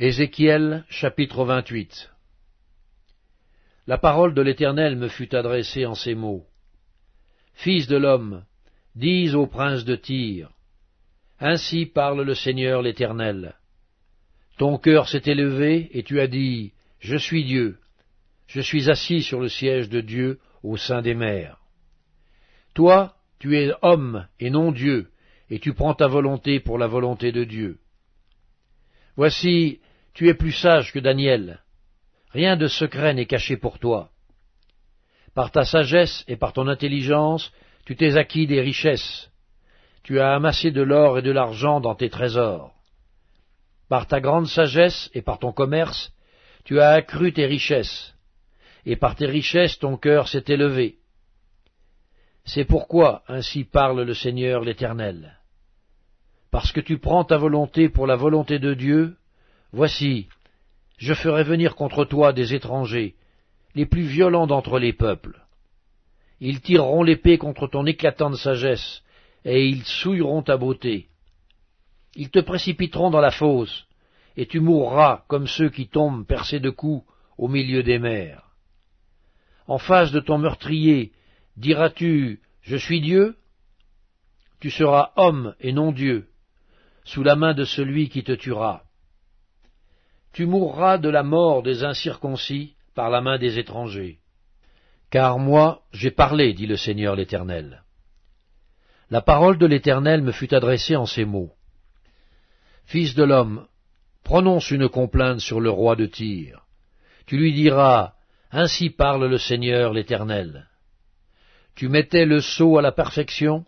Ézéchiel chapitre 28 La parole de l'Éternel me fut adressée en ces mots. Fils de l'homme, dis au prince de Tyr, Ainsi parle le Seigneur l'Éternel. Ton cœur s'est élevé, et tu as dit, Je suis Dieu, je suis assis sur le siège de Dieu au sein des mers. Toi, tu es homme et non Dieu, et tu prends ta volonté pour la volonté de Dieu. Voici, tu es plus sage que Daniel. Rien de secret n'est caché pour toi. Par ta sagesse et par ton intelligence, tu t'es acquis des richesses. Tu as amassé de l'or et de l'argent dans tes trésors. Par ta grande sagesse et par ton commerce, tu as accru tes richesses. Et par tes richesses ton cœur s'est élevé. C'est pourquoi ainsi parle le Seigneur l'Éternel. Parce que tu prends ta volonté pour la volonté de Dieu, Voici, je ferai venir contre toi des étrangers, les plus violents d'entre les peuples. Ils tireront l'épée contre ton éclatante sagesse, et ils souilleront ta beauté. Ils te précipiteront dans la fosse, et tu mourras comme ceux qui tombent percés de coups au milieu des mers. En face de ton meurtrier, diras-tu, Je suis Dieu? Tu seras homme et non Dieu, sous la main de celui qui te tuera tu mourras de la mort des incirconcis par la main des étrangers. Car moi j'ai parlé, dit le Seigneur l'Éternel. La parole de l'Éternel me fut adressée en ces mots. Fils de l'homme, prononce une complainte sur le roi de Tyr. Tu lui diras, Ainsi parle le Seigneur l'Éternel. Tu mettais le sceau à la perfection,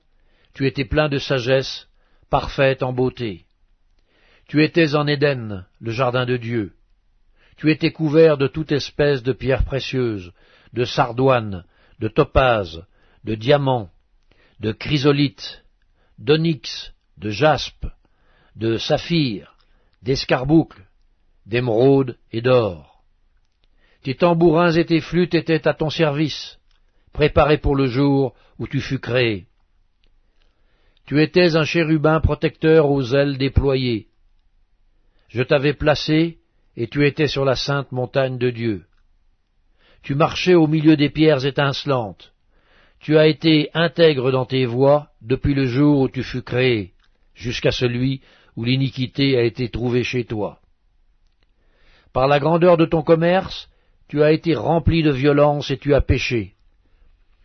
tu étais plein de sagesse, parfaite en beauté. Tu étais en Éden, le jardin de Dieu. Tu étais couvert de toute espèce de pierres précieuses, de sardoines, de topazes, de diamants, de chrysolites, d'onyx, de jaspe, de saphir, d'escarboucles, d'émeraude et d'or. Tes tambourins et tes flûtes étaient à ton service, préparés pour le jour où tu fus créé. Tu étais un chérubin protecteur aux ailes déployées, je t'avais placé, et tu étais sur la sainte montagne de Dieu. Tu marchais au milieu des pierres étincelantes. Tu as été intègre dans tes voies depuis le jour où tu fus créé, jusqu'à celui où l'iniquité a été trouvée chez toi. Par la grandeur de ton commerce, tu as été rempli de violence et tu as péché.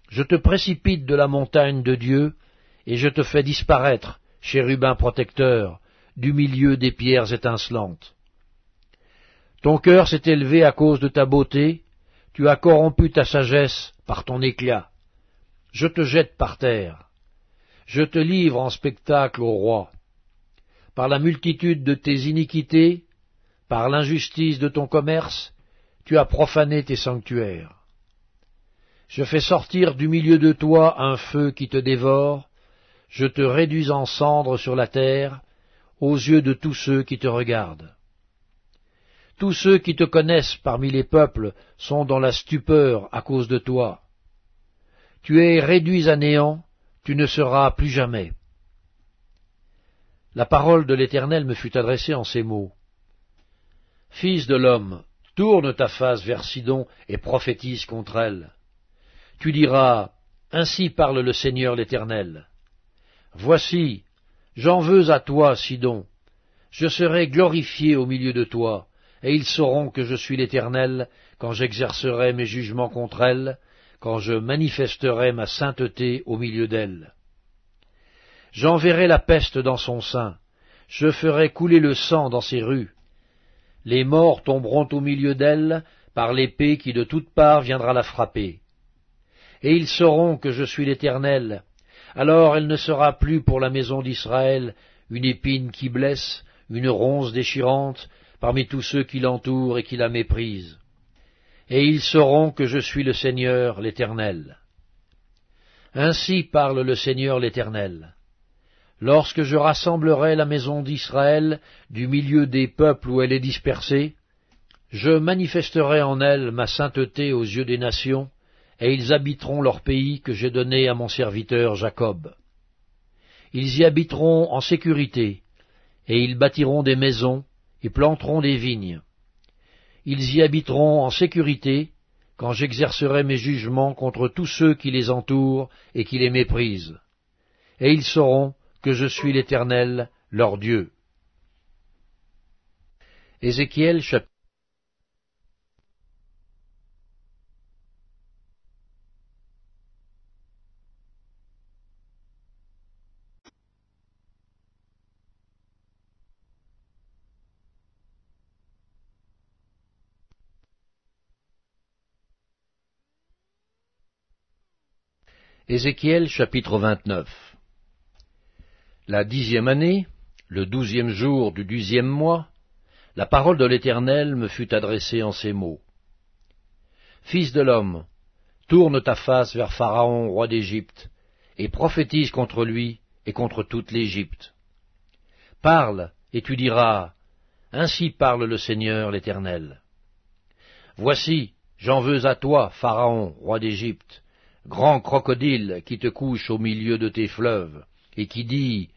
Je te précipite de la montagne de Dieu, et je te fais disparaître, chérubin protecteur, du milieu des pierres étincelantes. Ton cœur s'est élevé à cause de ta beauté, tu as corrompu ta sagesse par ton éclat. Je te jette par terre. Je te livre en spectacle au roi. Par la multitude de tes iniquités, par l'injustice de ton commerce, tu as profané tes sanctuaires. Je fais sortir du milieu de toi un feu qui te dévore, je te réduis en cendres sur la terre, aux yeux de tous ceux qui te regardent. Tous ceux qui te connaissent parmi les peuples sont dans la stupeur à cause de toi. Tu es réduit à néant, tu ne seras plus jamais. La parole de l'Éternel me fut adressée en ces mots. Fils de l'homme, tourne ta face vers Sidon et prophétise contre elle. Tu diras, Ainsi parle le Seigneur l'Éternel. Voici, J'en veux à toi, Sidon. Je serai glorifié au milieu de toi, et ils sauront que je suis l'Éternel quand j'exercerai mes jugements contre elles, quand je manifesterai ma sainteté au milieu d'elles. J'enverrai la peste dans son sein, je ferai couler le sang dans ses rues. Les morts tomberont au milieu d'elle par l'épée qui de toutes parts viendra la frapper. Et ils sauront que je suis l'Éternel, alors elle ne sera plus pour la maison d'Israël une épine qui blesse, une ronce déchirante, parmi tous ceux qui l'entourent et qui la méprisent. Et ils sauront que je suis le Seigneur l'Éternel. Ainsi parle le Seigneur l'Éternel. Lorsque je rassemblerai la maison d'Israël du milieu des peuples où elle est dispersée, je manifesterai en elle ma sainteté aux yeux des nations, et ils habiteront leur pays que j'ai donné à mon serviteur Jacob. Ils y habiteront en sécurité, et ils bâtiront des maisons, et planteront des vignes. Ils y habiteront en sécurité quand j'exercerai mes jugements contre tous ceux qui les entourent et qui les méprisent. Et ils sauront que je suis l'Éternel, leur Dieu. Ézéchiel chapitre 29 La dixième année, le douzième jour du douzième mois, la parole de l'Éternel me fut adressée en ces mots. Fils de l'homme, tourne ta face vers Pharaon, roi d'Égypte, et prophétise contre lui et contre toute l'Égypte. Parle, et tu diras, Ainsi parle le Seigneur l'Éternel. Voici, j'en veux à toi, Pharaon, roi d'Égypte, grand crocodile qui te couche au milieu de tes fleuves, et qui dit,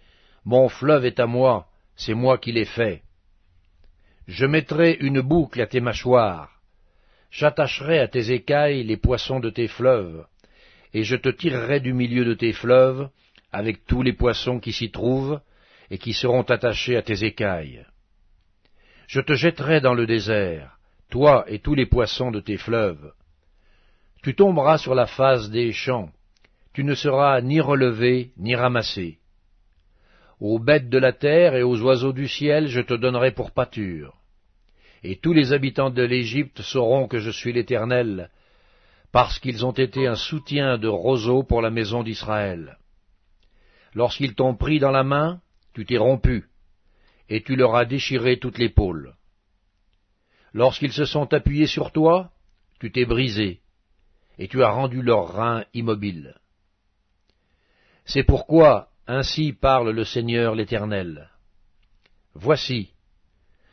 Mon fleuve est à moi, c'est moi qui l'ai fait. Je mettrai une boucle à tes mâchoires, j'attacherai à tes écailles les poissons de tes fleuves, et je te tirerai du milieu de tes fleuves, avec tous les poissons qui s'y trouvent, et qui seront attachés à tes écailles. Je te jetterai dans le désert, toi et tous les poissons de tes fleuves, tu tomberas sur la face des champs, tu ne seras ni relevé ni ramassé. Aux bêtes de la terre et aux oiseaux du ciel je te donnerai pour pâture. Et tous les habitants de l'Égypte sauront que je suis l'Éternel, parce qu'ils ont été un soutien de roseau pour la maison d'Israël. Lorsqu'ils t'ont pris dans la main, tu t'es rompu, et tu leur as déchiré toute l'épaule. Lorsqu'ils se sont appuyés sur toi, tu t'es brisé, et tu as rendu leurs reins immobiles. C'est pourquoi ainsi parle le Seigneur l'Éternel. Voici,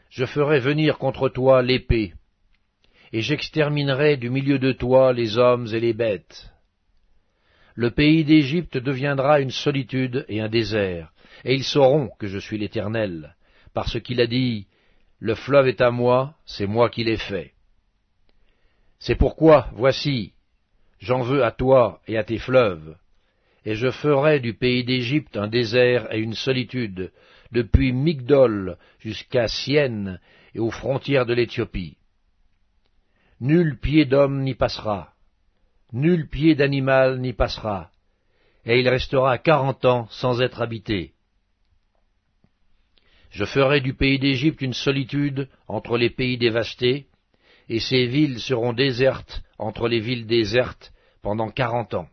je ferai venir contre toi l'épée, et j'exterminerai du milieu de toi les hommes et les bêtes. Le pays d'Égypte deviendra une solitude et un désert, et ils sauront que je suis l'Éternel, parce qu'il a dit, Le fleuve est à moi, c'est moi qui l'ai fait. C'est pourquoi, voici, J'en veux à toi et à tes fleuves, et je ferai du pays d'Égypte un désert et une solitude, depuis Migdol jusqu'à Sienne et aux frontières de l'Éthiopie. Nul pied d'homme n'y passera, nul pied d'animal n'y passera, et il restera quarante ans sans être habité. Je ferai du pays d'Égypte une solitude entre les pays dévastés, et ces villes seront désertes entre les villes désertes pendant quarante ans.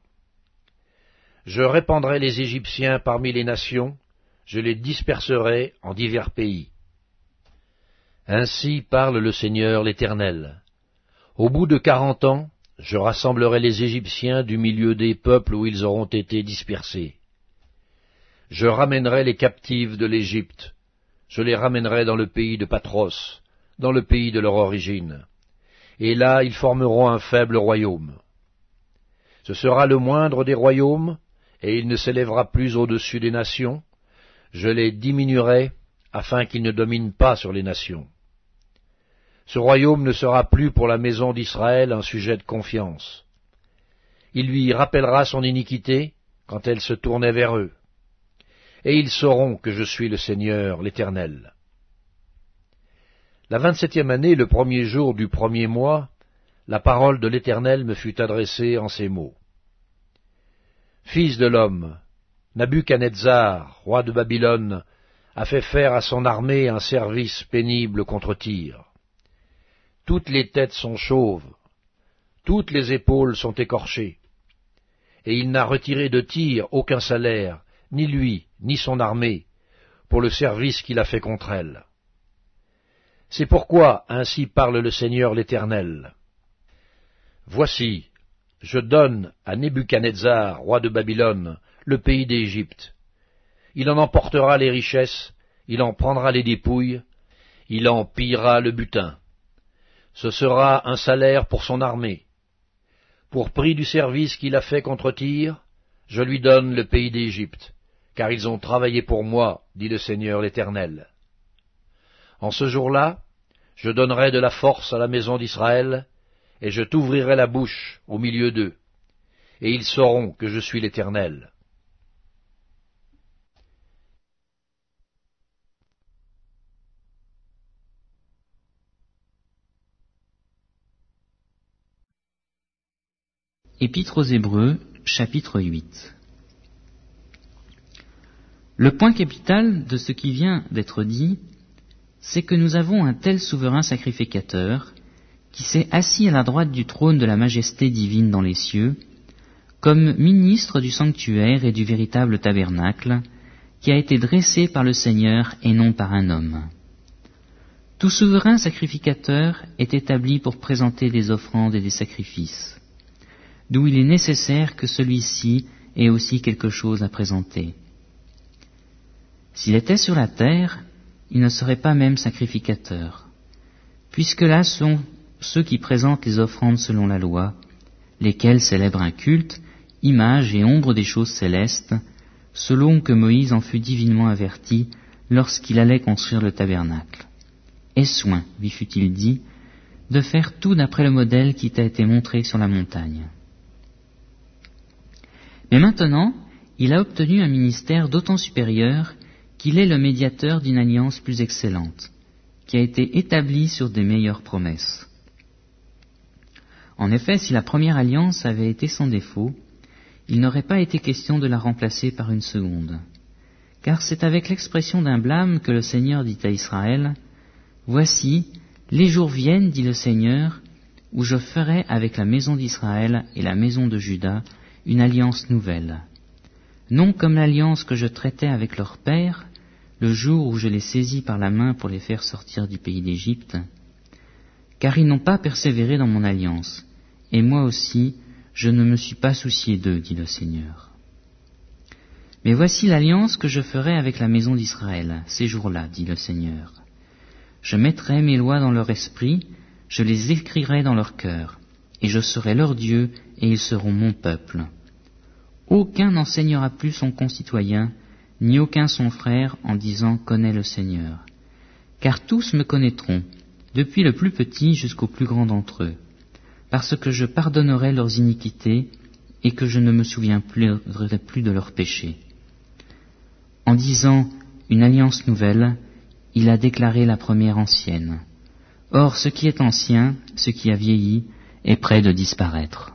Je répandrai les Égyptiens parmi les nations, je les disperserai en divers pays. Ainsi parle le Seigneur l'Éternel. Au bout de quarante ans, je rassemblerai les Égyptiens du milieu des peuples où ils auront été dispersés. Je ramènerai les captifs de l'Égypte, je les ramènerai dans le pays de Patros, dans le pays de leur origine et là ils formeront un faible royaume. Ce sera le moindre des royaumes, et il ne s'élèvera plus au-dessus des nations, je les diminuerai afin qu'ils ne dominent pas sur les nations. Ce royaume ne sera plus pour la maison d'Israël un sujet de confiance. Il lui rappellera son iniquité quand elle se tournait vers eux. Et ils sauront que je suis le Seigneur, l'Éternel. La vingt-septième année, le premier jour du premier mois, la parole de l'Éternel me fut adressée en ces mots. Fils de l'homme, Nabuchanetzar, roi de Babylone, a fait faire à son armée un service pénible contre Tyr. Toutes les têtes sont chauves, toutes les épaules sont écorchées, et il n'a retiré de Tyr aucun salaire, ni lui, ni son armée, pour le service qu'il a fait contre elle. C'est pourquoi ainsi parle le Seigneur l'Éternel. Voici, je donne à Nebuchadnezzar, roi de Babylone, le pays d'Égypte. Il en emportera les richesses, il en prendra les dépouilles, il en pillera le butin. Ce sera un salaire pour son armée. Pour prix du service qu'il a fait contre Tyr, je lui donne le pays d'Égypte, car ils ont travaillé pour moi, dit le Seigneur l'Éternel. En ce jour-là, je donnerai de la force à la maison d'Israël, et je t'ouvrirai la bouche au milieu d'eux, et ils sauront que je suis l'Éternel. Épître aux Hébreux, chapitre 8 Le point capital de ce qui vient d'être dit, c'est que nous avons un tel souverain sacrificateur, qui s'est assis à la droite du trône de la majesté divine dans les cieux, comme ministre du sanctuaire et du véritable tabernacle, qui a été dressé par le Seigneur et non par un homme. Tout souverain sacrificateur est établi pour présenter des offrandes et des sacrifices d'où il est nécessaire que celui-ci ait aussi quelque chose à présenter. S'il était sur la terre, il ne serait pas même sacrificateur, puisque là sont ceux qui présentent les offrandes selon la loi, lesquels célèbrent un culte, image et ombre des choses célestes, selon que Moïse en fut divinement averti lorsqu'il allait construire le tabernacle. Aie soin, lui fut-il dit, de faire tout d'après le modèle qui t'a été montré sur la montagne. Mais maintenant, il a obtenu un ministère d'autant supérieur qu'il est le médiateur d'une alliance plus excellente, qui a été établie sur des meilleures promesses. En effet, si la première alliance avait été sans défaut, il n'aurait pas été question de la remplacer par une seconde. Car c'est avec l'expression d'un blâme que le Seigneur dit à Israël, Voici, les jours viennent, dit le Seigneur, où je ferai avec la maison d'Israël et la maison de Juda une alliance nouvelle, non comme l'alliance que je traitais avec leur père le jour où je les saisis par la main pour les faire sortir du pays d'Égypte, car ils n'ont pas persévéré dans mon alliance, et moi aussi je ne me suis pas soucié d'eux, dit le Seigneur. Mais voici l'alliance que je ferai avec la maison d'Israël, ces jours-là, dit le Seigneur. Je mettrai mes lois dans leur esprit, je les écrirai dans leur cœur, et je serai leur Dieu, et ils seront mon peuple. Aucun n'enseignera plus son concitoyen, ni aucun son frère, en disant Connais le Seigneur. Car tous me connaîtront, depuis le plus petit jusqu'au plus grand d'entre eux, parce que je pardonnerai leurs iniquités, et que je ne me souviendrai plus de leurs péchés. En disant une alliance nouvelle, il a déclaré la première ancienne. Or, ce qui est ancien, ce qui a vieilli, est près de disparaître.